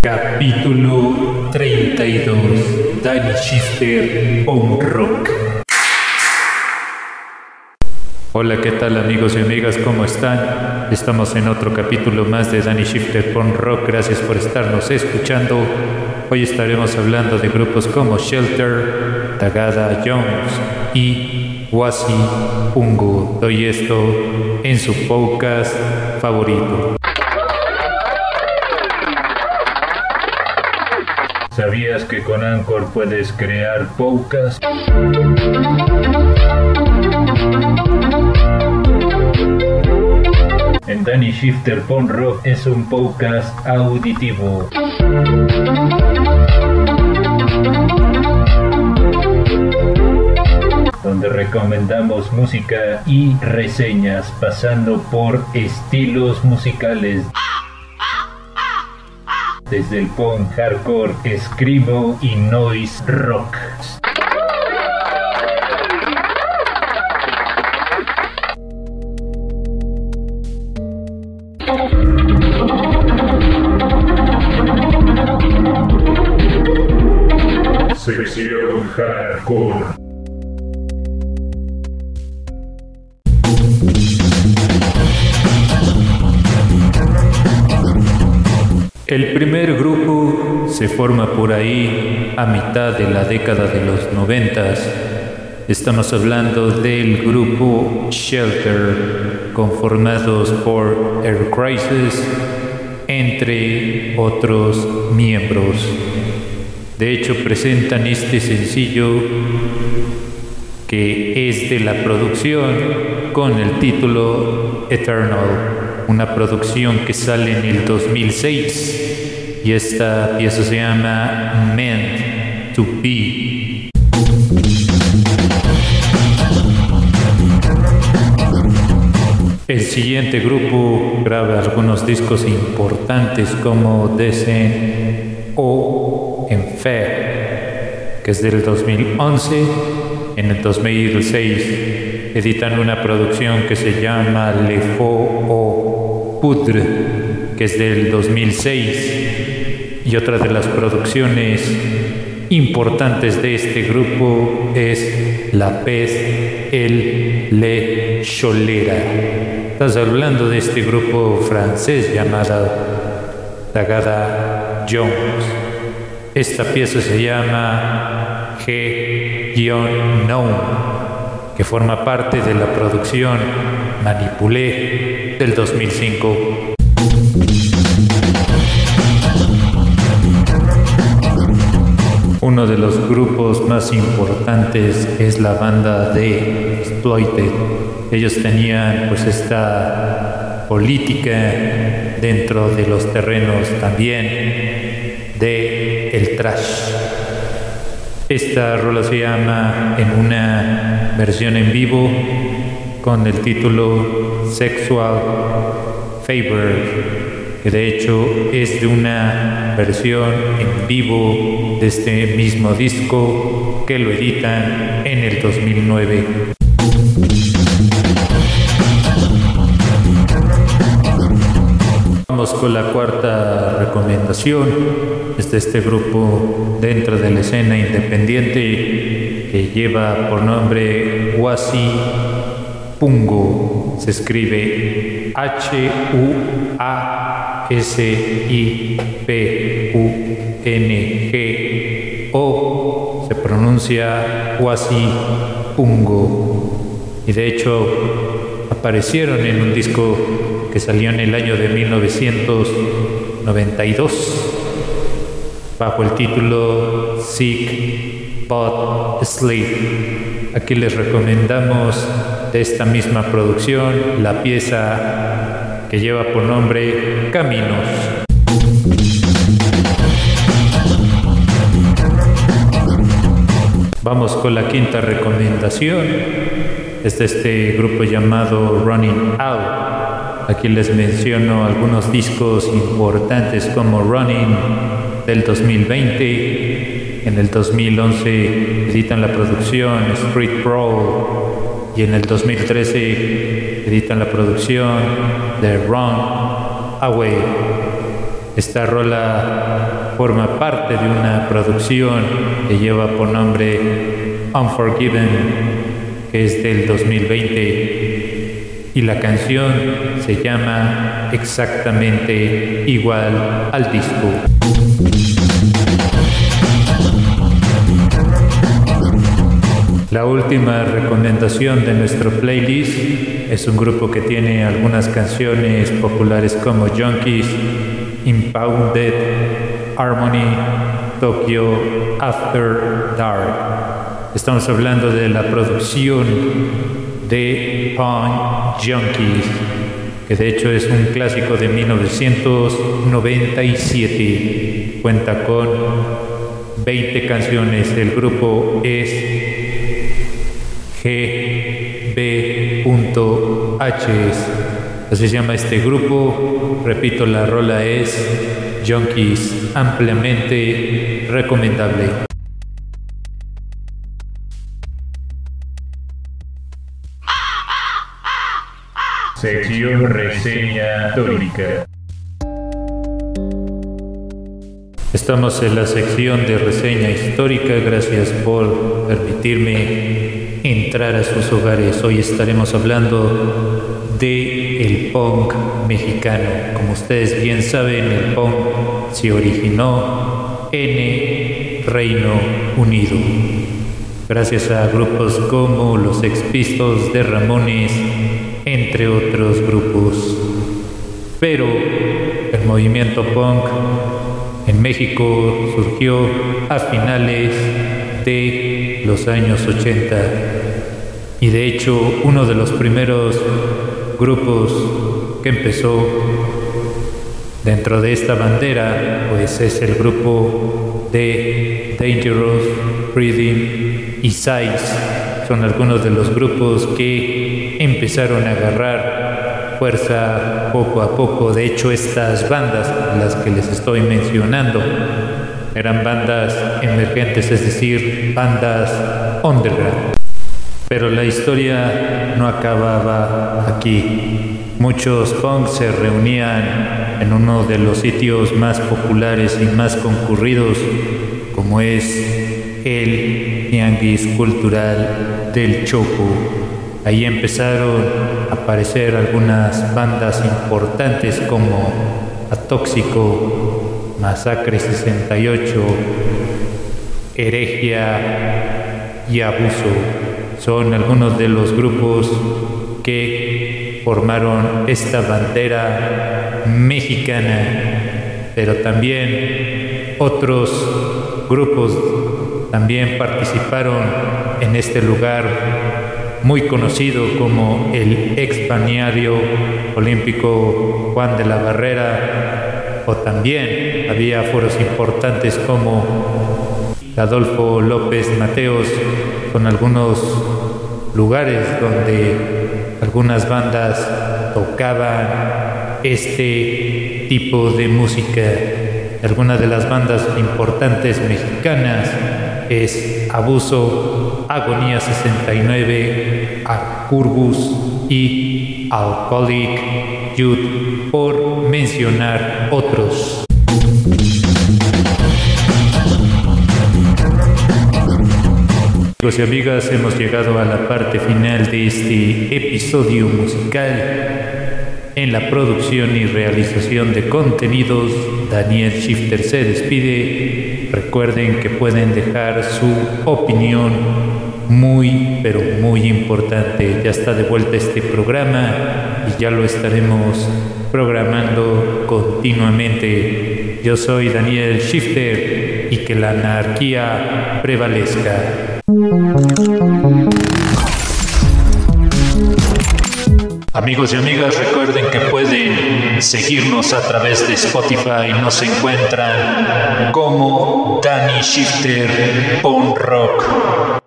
Capítulo 32 Danny Shifter on Rock. Hola, ¿qué tal amigos y amigas? ¿Cómo están? Estamos en otro capítulo más de Danny Shifter Punk Rock. Gracias por estarnos escuchando. Hoy estaremos hablando de grupos como Shelter, Tagada Jones y Wasi Pungo. Doy esto en su podcast favorito. ¿Sabías que con Anchor puedes crear podcasts? En Danny Shifter Pon Rock es un podcast auditivo. donde recomendamos música y reseñas pasando por estilos musicales desde el punk hardcore, screamo y noise rock. Sección hardcore. El primer grupo se forma por ahí a mitad de la década de los noventas. Estamos hablando del grupo Shelter, conformados por Air Crisis, entre otros miembros. De hecho, presentan este sencillo que es de la producción con el título Eternal una producción que sale en el 2006 y esta pieza se llama Meant to Be. El siguiente grupo graba algunos discos importantes como Descent o Enfer, que es del 2011. En el 2006 editan una producción que se llama Le Faux o Pudre, que es del 2006, y otra de las producciones importantes de este grupo es La Pez El Le Cholera. Estás hablando de este grupo francés llamado Tagada Jones. Esta pieza se llama G-No, que forma parte de la producción Manipulé del 2005. Uno de los grupos más importantes es la banda de Exploited. Ellos tenían pues esta política dentro de los terrenos también de el trash. Esta rola se llama en una versión en vivo con el título Sexual Favor, que de hecho es de una versión en vivo de este mismo disco que lo editan en el 2009. Vamos con la cuarta recomendación. Es de este grupo dentro de la escena independiente que lleva por nombre Wasi Pungo se escribe H-U-A-S-I-P-U-N-G-O. Se pronuncia Huasi Pungo. Y de hecho aparecieron en un disco que salió en el año de 1992 bajo el título Sick But Sleep. Aquí les recomendamos de esta misma producción la pieza que lleva por nombre Caminos. Vamos con la quinta recomendación. Es de este grupo llamado Running Out. Aquí les menciono algunos discos importantes como Running del 2020. En el 2011 editan la producción Street Brawl y en el 2013 editan la producción de Run Away. Esta rola forma parte de una producción que lleva por nombre Unforgiven, que es del 2020, y la canción se llama exactamente igual al disco. La última recomendación de nuestro playlist es un grupo que tiene algunas canciones populares como Junkies, Impounded, Harmony, Tokyo, After Dark. Estamos hablando de la producción de Punk Junkies, que de hecho es un clásico de 1997. Cuenta con 20 canciones. El grupo es GB.H. Así se llama este grupo. Repito, la rola es Junkies, ampliamente recomendable. Sección reseña histórica. Estamos en la sección de reseña histórica. Gracias por permitirme entrar a sus hogares. Hoy estaremos hablando de el punk mexicano. Como ustedes bien saben, el punk se originó en Reino Unido. Gracias a grupos como los Expistos de Ramones, entre otros grupos. Pero el movimiento punk en México surgió a finales de los años 80 y de hecho uno de los primeros grupos que empezó dentro de esta bandera pues es el grupo de Dangerous Breathing y Size. Son algunos de los grupos que empezaron a agarrar fuerza poco a poco. De hecho estas bandas las que les estoy mencionando eran bandas emergentes, es decir, bandas underground. Pero la historia no acababa aquí. Muchos punks se reunían en uno de los sitios más populares y más concurridos, como es el Tianguis Cultural del Choco. Ahí empezaron a aparecer algunas bandas importantes como Atóxico, Masacre 68, Herejía y Abuso. Son algunos de los grupos que formaron esta bandera mexicana, pero también otros grupos también participaron en este lugar muy conocido como el ex olímpico Juan de la Barrera o también había foros importantes como Adolfo López Mateos, con algunos lugares donde algunas bandas tocaban este tipo de música. Algunas de las bandas importantes mexicanas es Abuso, Agonía 69, Acurbus y Alcoholic Por mencionar otros. Amigos y amigas, hemos llegado a la parte final de este episodio musical. En la producción y realización de contenidos, Daniel Shifter se despide. Recuerden que pueden dejar su opinión muy, pero muy importante. Ya está de vuelta este programa ya lo estaremos programando continuamente. Yo soy Daniel Shifter y que la anarquía prevalezca. Amigos y amigas, recuerden que pueden seguirnos a través de Spotify. Nos encuentran como Danny Shifter on Rock.